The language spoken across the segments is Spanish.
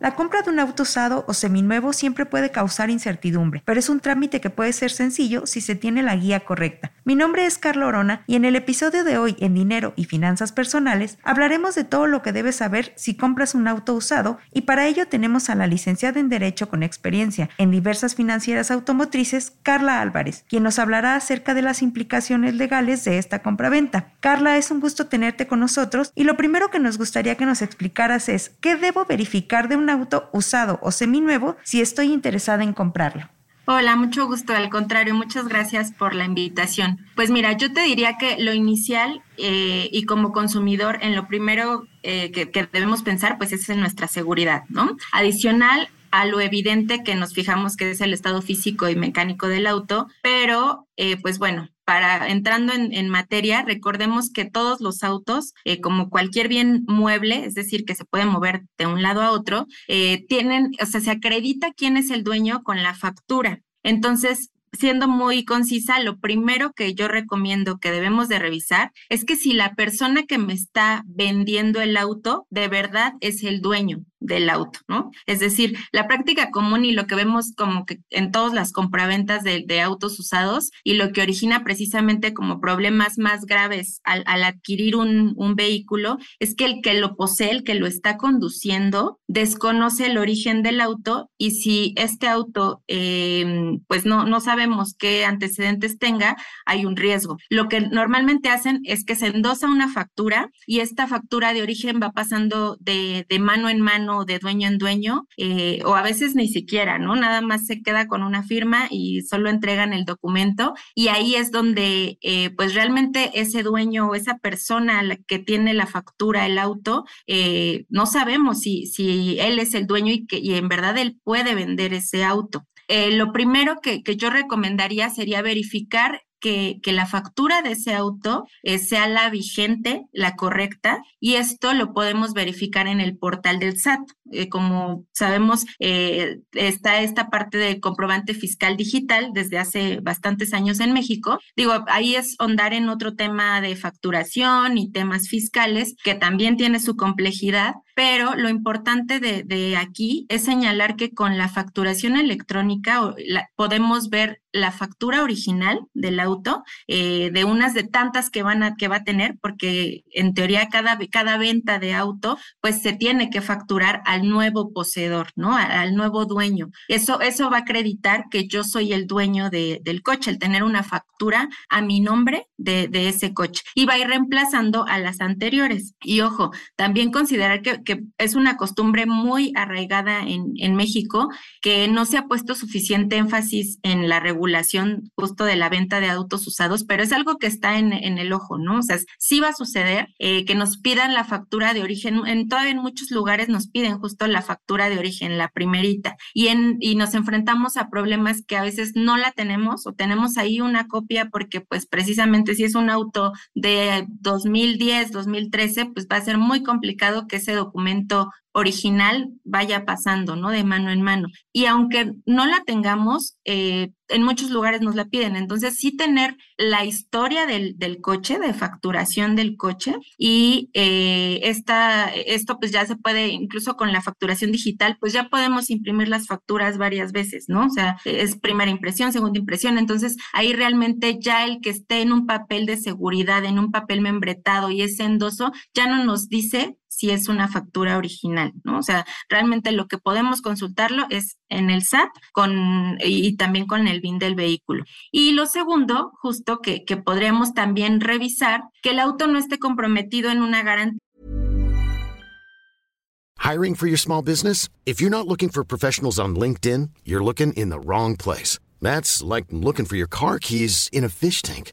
la compra de un auto usado o seminuevo siempre puede causar incertidumbre, pero es un trámite que puede ser sencillo si se tiene la guía correcta. Mi nombre es Carlo Orona y en el episodio de hoy en Dinero y Finanzas Personales hablaremos de todo lo que debes saber si compras un auto usado y para ello tenemos a la licenciada en Derecho con experiencia en diversas financieras automotrices, Carla Álvarez, quien nos hablará acerca de las implicaciones legales de esta compraventa. Carla, es un gusto tenerte con nosotros y lo primero que nos gustaría que nos explicaras es qué debo verificar de un auto usado o seminuevo si estoy interesada en comprarlo. Hola, mucho gusto. Al contrario, muchas gracias por la invitación. Pues mira, yo te diría que lo inicial eh, y como consumidor, en lo primero eh, que, que, debemos pensar, pues es en nuestra seguridad, ¿no? Adicional a lo evidente que nos fijamos que es el estado físico y mecánico del auto, pero eh, pues bueno, para entrando en, materia, recordemos que todos los autos, eh, como cualquier bien mueble, es decir, que se puede mover de un lado a otro, eh, tienen, o sea, se acredita quién es el dueño con la factura. Entonces, siendo muy concisa, lo primero que yo recomiendo que debemos de revisar es que si la persona que me está vendiendo el auto de verdad es el dueño del auto, ¿no? Es decir, la práctica común y lo que vemos como que en todas las compraventas de, autos usados y lo que origina precisamente como problemas más graves al, adquirir un, vehículo es que el que lo posee, el que lo está conduciendo, desconoce el origen del auto y si este auto, em, pues no, no sabemos qué antecedentes tenga, hay un riesgo. Lo que normalmente hacen es que se endosa una factura y esta factura de origen va pasando de, de mano en mano de dueño en dueño, eh, o a veces ni siquiera, ¿no? Nada más se queda con una firma y solo entregan el documento y ahí es donde eh, pues realmente ese dueño o esa persona que tiene la factura, el auto, eh, no sabemos si, si él es el dueño y que y en verdad él puede vender ese auto. lo primero que, que, yo recomendaría sería verificar que, la factura de ese auto eh, sea la vigente, la correcta, y esto lo podemos verificar en el portal del SAT. Eh, como sabemos, eh, está esta parte del comprobante fiscal digital desde hace bastantes años en México. Digo, ahí es ondar en otro tema de facturación y temas fiscales, que también tiene su complejidad, pero lo importante de, aquí es señalar que con la facturación electrónica podemos ver la factura original del auto, eh, de unas de tantas que van a, que va a tener, porque en teoría cada, cada venta de auto, pues se tiene que facturar al nuevo poseedor, ¿no? Al, nuevo dueño. Eso, eso va a acreditar que yo soy el dueño del coche, el tener una factura a mi nombre de, ese coche. Y va a ir reemplazando a las anteriores. Y ojo, también considerar que, que es una costumbre muy arraigada en, México, que no se ha puesto suficiente énfasis en la regulación justo de la venta de autos usados, pero es algo que está en, en el ojo, ¿no? O sea, sí va a suceder eh, que nos pidan la factura de origen, en todavía en muchos lugares nos piden justo la factura de origen, la primerita, y, en, y nos enfrentamos a problemas que a veces no la tenemos o tenemos ahí una copia porque pues precisamente si es un auto de 2010, 2013, pues va a ser muy complicado que ese documento documento original vaya pasando, ¿no? De mano en mano. Y aunque no la tengamos, eh, en muchos lugares nos la piden. Entonces, sí tener la historia del, coche, de facturación del coche, y eh, esta, esto pues ya se puede, incluso con la facturación digital, pues ya podemos imprimir las facturas varias veces, ¿no? O sea, es primera impresión, segunda impresión. Entonces, ahí realmente ya el que esté en un papel de seguridad, en un papel membretado y ese endoso, ya no nos dice si es una factura original, ¿no? O sea, realmente lo que podemos consultarlo es en el SAT con, y también con el BIN del vehículo. Y lo segundo, justo que, que podremos también revisar, que el auto no esté comprometido en una garantía. Hiring for your small business? If you're not looking for professionals on LinkedIn, you're looking in the wrong place. That's like looking for your car keys in a fish tank.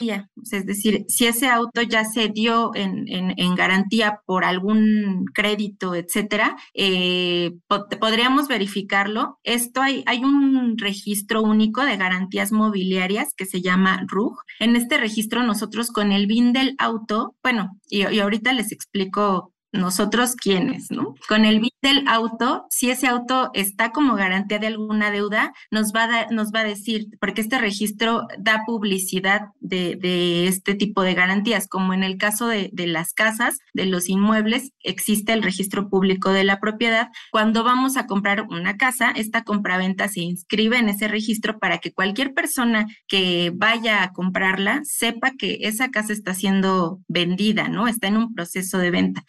Es decir, si ese auto ya se dio en, garantía por algún crédito, etcétera, eh, podríamos verificarlo. Esto hay, hay un registro único de garantías mobiliarias que se llama RUG. En este registro nosotros con el BIN del auto, bueno, y, y ahorita les explico nosotros quiénes, ¿no? Con el BIN del auto, si ese auto está como garantía de alguna deuda, nos va a, nos va a decir, porque este registro da publicidad de, de este tipo de garantías, como en el caso de, de, las casas, de los inmuebles, existe el registro público de la propiedad. Cuando vamos a comprar una casa, esta compraventa se inscribe en ese registro para que cualquier persona que vaya a comprarla sepa que esa casa está siendo vendida, ¿no? Está en un proceso de venta.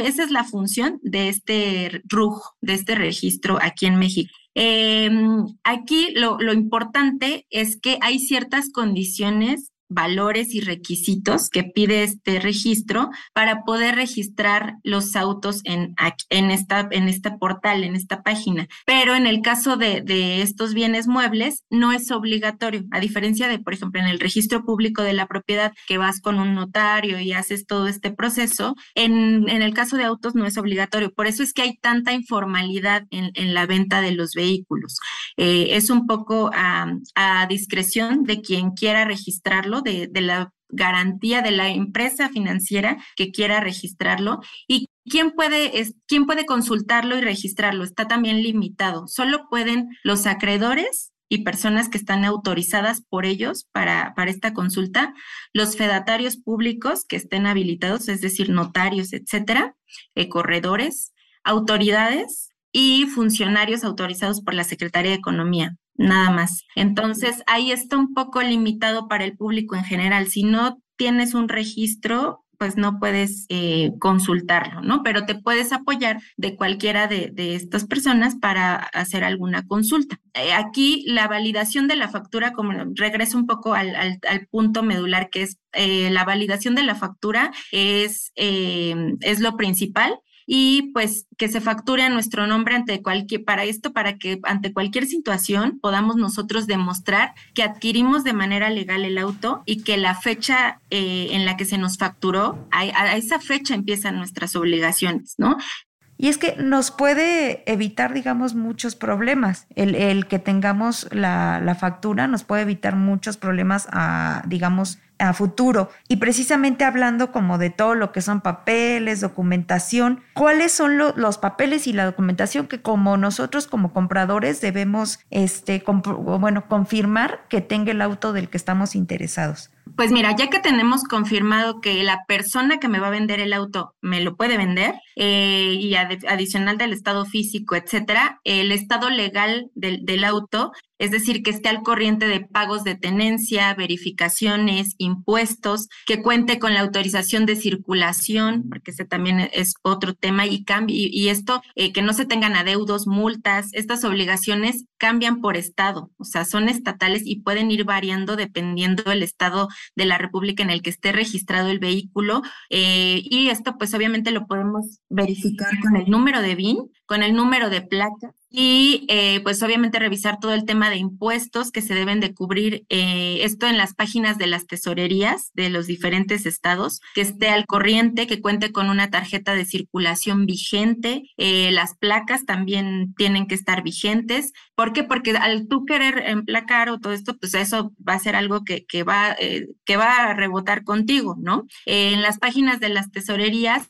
Esa es la función de este RUG, de este registro aquí en México. Em, aquí lo, lo importante es que hay ciertas condiciones valores y requisitos que pide este registro para poder registrar los autos en, en, esta, en este portal, en esta página. Pero en el caso de, de, estos bienes muebles, no es obligatorio, a diferencia de, por ejemplo, en el registro público de la propiedad, que vas con un notario y haces todo este proceso, en, en el caso de autos no es obligatorio. Por eso es que hay tanta informalidad en, en la venta de los vehículos. Eh, es un poco a, a discreción de quien quiera registrarlo de, la garantía de la empresa financiera que quiera registrarlo y quién puede, es, quién puede consultarlo y registrarlo. Está también limitado. Solo pueden los acreedores y personas que están autorizadas por ellos para, para esta consulta, los fedatarios públicos que estén habilitados, es decir, notarios, etcétera, eh, corredores, autoridades y funcionarios autorizados por la Secretaría de Economía nada más. Entonces, ahí está un poco limitado para el público en general. Si no tienes un registro, pues no puedes eh, consultarlo, ¿no? Pero te puedes apoyar de cualquiera de, estas personas para hacer alguna consulta. Eh, aquí la validación de la factura, como regreso un poco al, punto medular, que es eh, la validación de la factura, es, es lo principal y pues que se facture a nuestro nombre ante cualquier, para esto, para que ante cualquier situación podamos nosotros demostrar que adquirimos de manera legal el auto y que la fecha eh, en la que se nos facturó, a, a esa fecha empiezan nuestras obligaciones, ¿no? Y es que nos puede evitar, digamos, muchos problemas. El, que tengamos la, la, factura nos puede evitar muchos problemas, a, digamos, a futuro. Y precisamente hablando como de todo lo que son papeles, documentación, ¿cuáles son los papeles y la documentación que como nosotros como compradores debemos, este, bueno, confirmar que tenga el auto del que estamos interesados? Pues mira, ya que tenemos confirmado que la persona que me va a vender el auto me lo puede vender eh, y adicional del estado físico, etcétera, el estado legal del, del auto es decir, que esté al corriente de pagos de tenencia, verificaciones, impuestos, que cuente con la autorización de circulación, porque ese también es otro tema, y, y, esto, eh, que no se tengan adeudos, multas, estas obligaciones cambian por estado, o sea, son estatales y pueden ir variando dependiendo del estado de la República en el que esté registrado el vehículo. Eh, y esto, pues obviamente lo podemos verificar con el número de BIN, con el número de placa y eh, pues obviamente revisar todo el tema de impuestos que se deben de cubrir, eh, esto en las páginas de las tesorerías de los diferentes estados, que esté al corriente, que cuente con una tarjeta de circulación vigente, eh, las placas también tienen que estar vigentes. ¿Por qué? Porque al tú querer emplacar o todo esto, pues eso va a ser algo que, que va, que va a rebotar contigo, ¿no? en las páginas de las tesorerías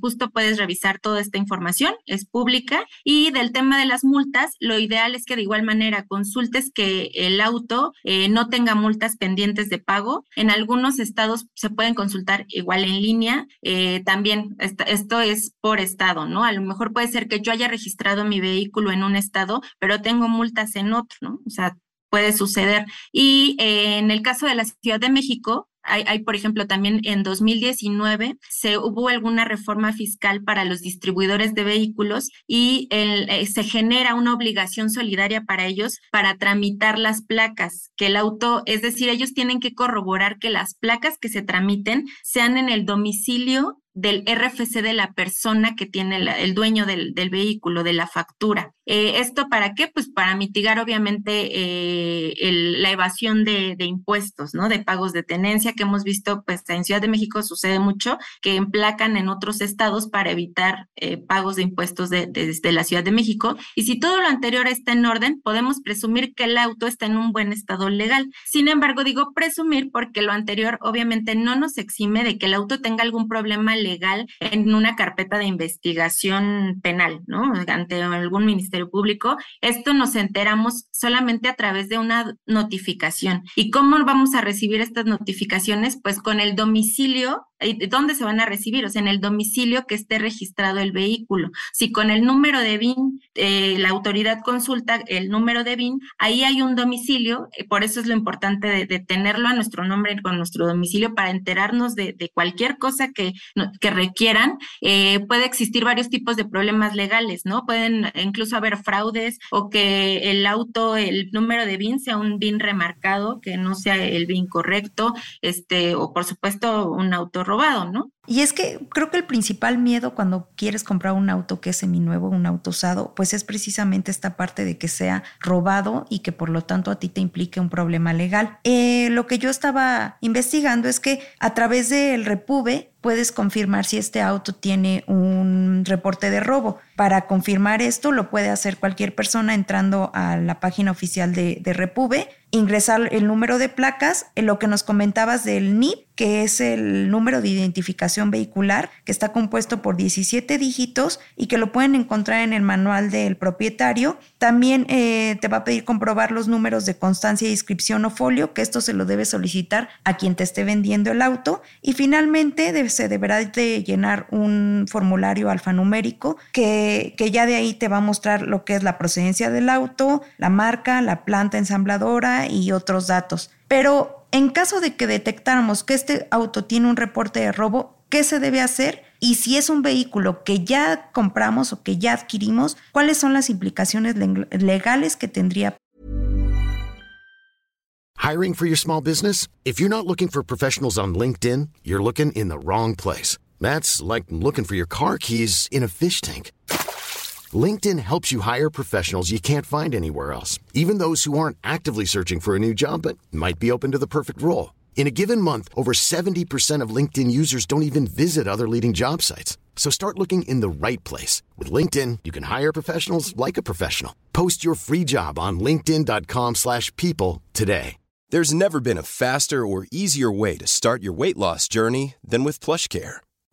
justo puedes revisar toda esta información, es pública, y del tema de las multas, lo ideal es que de igual manera consultes que el auto eh, no tenga multas pendientes de pago. En algunos estados se pueden consultar igual en línea. Eh, también esto es por estado, ¿no? A lo mejor puede ser que yo haya registrado mi vehículo en un estado, pero tengo multas en otro, ¿no? O sea, puede suceder. Y eh, en el caso de la Ciudad de México, hay, por ejemplo, también en 2019 se hubo alguna reforma fiscal para los distribuidores de vehículos y eh, se genera una obligación solidaria para ellos para tramitar las placas, que el auto, es decir, ellos tienen que corroborar que las placas que se tramiten sean en el domicilio del RFC de la persona que tiene el dueño del, vehículo, de la factura. Eh, ¿Esto para qué? Pues para mitigar obviamente eh, la evasión de, impuestos, ¿no? De pagos de tenencia que hemos visto, pues en Ciudad de México sucede mucho, que emplacan en otros estados para evitar eh, pagos de impuestos desde la Ciudad de México. Y si todo lo anterior está en orden, podemos presumir que el auto está en un buen estado legal. Sin embargo, digo presumir porque lo anterior obviamente no nos exime de que el auto tenga algún problema legal en una carpeta de investigación penal, ¿no? Ante algún ministerio público. Esto nos enteramos solamente a través de una notificación. ¿Y cómo vamos a recibir estas notificaciones? Pues con el domicilio ¿Dónde se van a recibir? O sea, en el domicilio que esté registrado el vehículo. Si con el número de BIN eh, la autoridad consulta el número de BIN, ahí hay un domicilio, eh, por eso es lo importante de, tenerlo a nuestro nombre con nuestro domicilio para enterarnos de, cualquier cosa que, que requieran. Eh, puede existir varios tipos de problemas legales, ¿no? Pueden incluso haber fraudes o que el auto, el número de BIN sea un BIN remarcado, que no sea el BIN correcto, este, o por supuesto un auto robado, ¿no? Y es que creo que el principal miedo cuando quieres comprar un auto que es seminuevo, un auto usado, pues es precisamente esta parte de que sea robado y que por lo tanto a ti te implique un problema legal. Eh, lo que yo estaba investigando es que a través del Repube puedes confirmar si este auto tiene un reporte de robo. Para confirmar esto lo puede hacer cualquier persona entrando a la página oficial de, Repube, ingresar el número de placas, en lo que nos comentabas del NIP, que es el número de identificación vehicular, que está compuesto por 17 dígitos y que lo pueden encontrar en el manual del propietario. También eh, te va a pedir comprobar los números de constancia de inscripción o folio, que esto se lo debe solicitar a quien te esté vendiendo el auto. Y finalmente se deberá de llenar un formulario alfanumérico que, que ya de ahí te va a mostrar lo que es la procedencia del auto, la marca, la planta ensambladora y otros datos. Pero en caso de que detectáramos que este auto tiene un reporte de robo, ¿qué se debe hacer? Y si es un vehículo que ya compramos o que ya adquirimos, ¿cuáles son las implicaciones legales que tendría? Hiring for your small business? If you're not looking for professionals on LinkedIn, you're looking in the wrong place. That's like looking for your car keys in a fish tank. LinkedIn helps you hire professionals you can't find anywhere else, even those who aren't actively searching for a new job but might be open to the perfect role. In a given month, over 70% of LinkedIn users don't even visit other leading job sites. So start looking in the right place. With LinkedIn, you can hire professionals like a professional. Post your free job on linkedin.com slash people today. There's never been a faster or easier way to start your weight loss journey than with PlushCare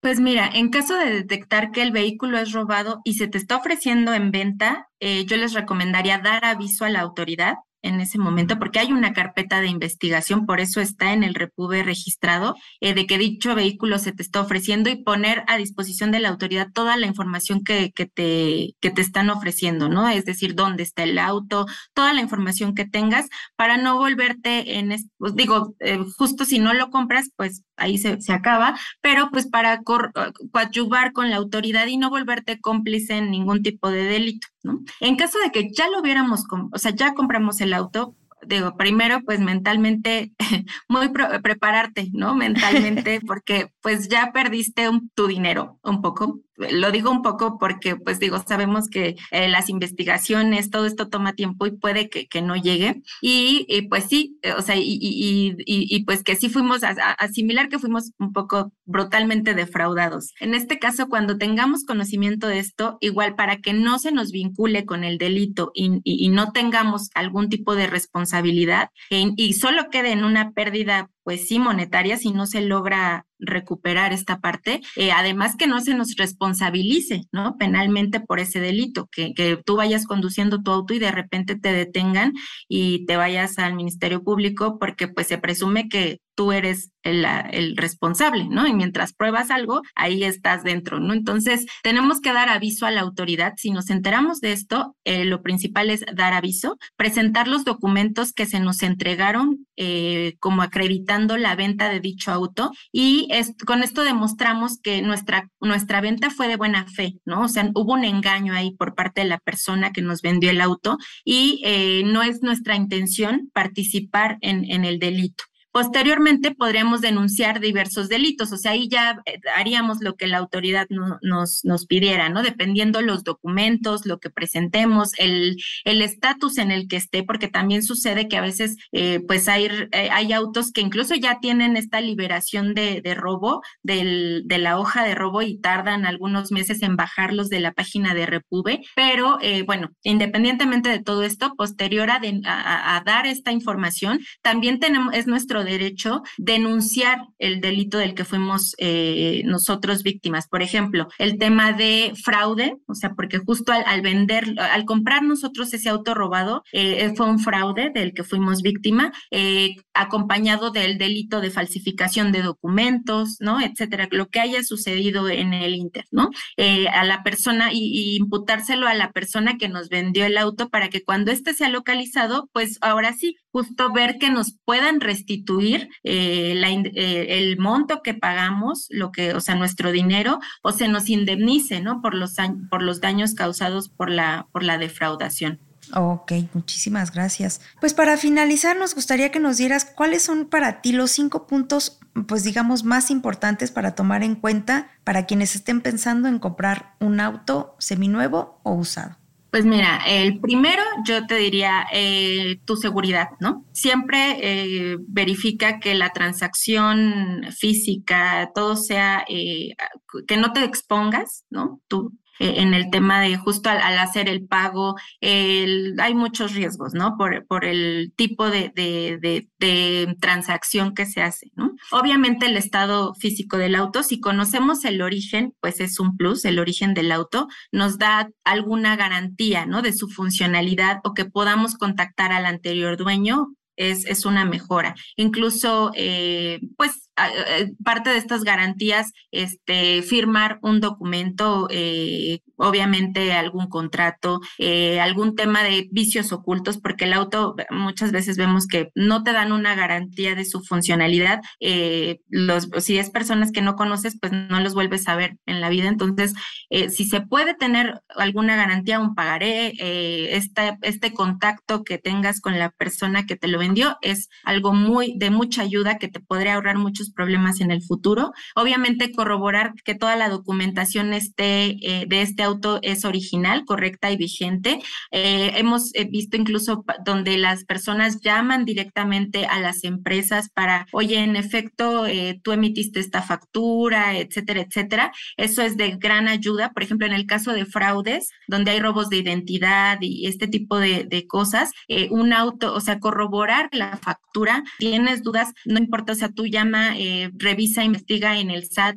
Pues mira, en caso de detectar que el vehículo es robado y se te está ofreciendo en venta, eh, yo les recomendaría dar aviso a la autoridad en ese momento, porque hay una carpeta de investigación, por eso está en el Repube registrado, eh, de que dicho vehículo se te está ofreciendo y poner a disposición de la autoridad toda la información que, que, te, que te están ofreciendo, ¿no? Es decir, dónde está el auto, toda la información que tengas para no volverte en, pues digo, eh, justo si no lo compras, pues ahí se, se acaba, pero pues para coadyuvar con la autoridad y no volverte cómplice en ningún tipo de delito, ¿no? En caso de que ya lo hubiéramos, o sea, ya compramos el auto, digo, primero, pues mentalmente, muy prepararte, ¿no? Mentalmente, porque pues ya perdiste tu dinero un poco, lo digo un poco porque, pues digo, sabemos que eh, las investigaciones, todo esto toma tiempo y puede que, no llegue. Y, pues sí, eh, o sea, y, pues que sí fuimos a, asimilar que fuimos un poco brutalmente defraudados. En este caso, cuando tengamos conocimiento de esto, igual para que no se nos vincule con el delito y, no tengamos algún tipo de responsabilidad y solo quede en una pérdida pues sí monetaria si no se logra recuperar esta parte. Eh, además que no se nos responsabilice, ¿no? Penalmente por ese delito, que, que, tú vayas conduciendo tu auto y de repente te detengan y te vayas al Ministerio Público porque pues se presume que tú eres el, el, responsable, ¿no? Y mientras pruebas algo, ahí estás dentro, ¿no? Entonces, tenemos que dar aviso a la autoridad. Si nos enteramos de esto, eh, lo principal es dar aviso, presentar los documentos que se nos entregaron eh, como acreditando la venta de dicho auto y con esto demostramos que nuestra, nuestra venta fue de buena fe, ¿no? O sea, hubo un engaño ahí por parte de la persona que nos vendió el auto y eh, no es nuestra intención participar en el delito. Posteriormente podríamos denunciar diversos delitos, o sea, ahí ya eh, haríamos lo que la autoridad nos, nos pidiera, ¿no? Dependiendo los documentos, lo que presentemos, el estatus en el que esté, porque también sucede que a veces eh, pues hay, eh, hay autos que incluso ya tienen esta liberación de, de robo del, de la hoja de robo y tardan algunos meses en bajarlos de la página de Repube, pero bueno, independientemente de todo esto, posterior a, a, a dar esta información, también tenemos, es nuestro derecho denunciar el delito del que fuimos eh, nosotros víctimas. Por ejemplo, el tema de fraude, o sea, porque justo al, vender, al comprar nosotros ese auto robado, eh, fue un fraude del que fuimos víctima, eh, acompañado del delito de falsificación de documentos, ¿no? Etcétera, lo que haya sucedido en el Inter, ¿no? a la persona y, y imputárselo a la persona que nos vendió el auto para que cuando éste sea localizado, pues ahora sí, justo ver que nos puedan restituir eh, eh, el monto que pagamos, lo que, o sea, nuestro dinero, o se nos indemnice, ¿no? Por los, por los daños causados por la, por la defraudación. Ok, muchísimas gracias. Pues para finalizar, nos gustaría que nos dieras cuáles son para ti los cinco puntos, pues digamos, más importantes para tomar en cuenta para quienes estén pensando en comprar un auto seminuevo o usado. Pues mira, el primero yo te diría eh, tu seguridad, ¿no? Siempre eh, verifica que la transacción física, todo sea, eh, que no te expongas, ¿no? Tú eh, en el tema de justo al, hacer el pago, hay muchos riesgos, ¿no? Por, por el tipo de, de, de, transacción que se hace, ¿no? Obviamente el estado físico del auto, si conocemos el origen, pues es un plus, el origen del auto, nos da alguna garantía, ¿no? De su funcionalidad o que podamos contactar al anterior dueño es, es, una mejora. Incluso, eh, pues, parte de estas garantías, este, firmar un documento, eh, obviamente algún contrato, eh, algún tema de vicios ocultos, porque el auto muchas veces vemos que no te dan una garantía de su funcionalidad. los, si es personas que no conoces, pues no los vuelves a ver en la vida. Entonces, si se puede tener alguna garantía, un pagaré, este, este contacto que tengas con la persona que te lo vendió es algo muy de mucha ayuda que te podría ahorrar muchos problemas en el futuro. Obviamente corroborar que toda la documentación esté eh, de este auto es original, correcta y vigente. Eh, hemos eh, visto incluso donde las personas llaman directamente a las empresas para, oye, en efecto, tú emitiste esta factura, etcétera, etcétera. Eso es de gran ayuda. Por ejemplo, en el caso de fraudes, donde hay robos de identidad y este tipo de, de cosas, un auto, o sea, corroborar la factura, tienes dudas, no importa, o sea, tú llama eh, revisa, investiga en el SAT.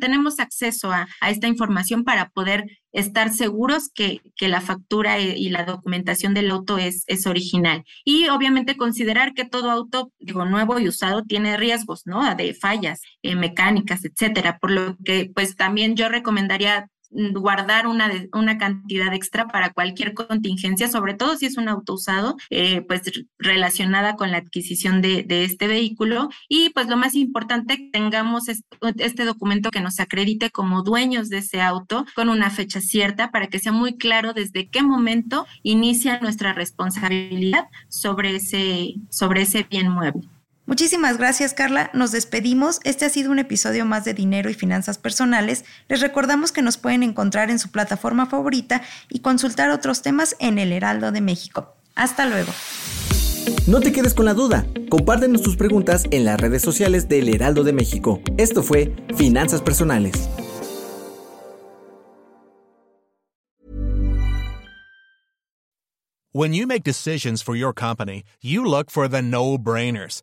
tenemos acceso a, esta información para poder estar seguros que, la factura y la documentación del auto es, es original. Y obviamente considerar que todo auto, digo, nuevo y usado tiene riesgos, ¿no? De fallas eh, mecánicas, etcétera. Por lo que, pues también yo recomendaría guardar una, una cantidad extra para cualquier contingencia, sobre todo si es un auto usado, eh, pues relacionada con la adquisición de, de, este vehículo. Y pues lo más importante, tengamos este documento que nos acredite como dueños de ese auto con una fecha cierta para que sea muy claro desde qué momento inicia nuestra responsabilidad sobre ese, sobre ese bien mueble. Muchísimas gracias Carla, nos despedimos. Este ha sido un episodio más de Dinero y Finanzas Personales. Les recordamos que nos pueden encontrar en su plataforma favorita y consultar otros temas en el Heraldo de México. Hasta luego. No te quedes con la duda. Compártenos tus preguntas en las redes sociales del Heraldo de México. Esto fue Finanzas Personales. When you make decisions for your company, you look for the no-brainers.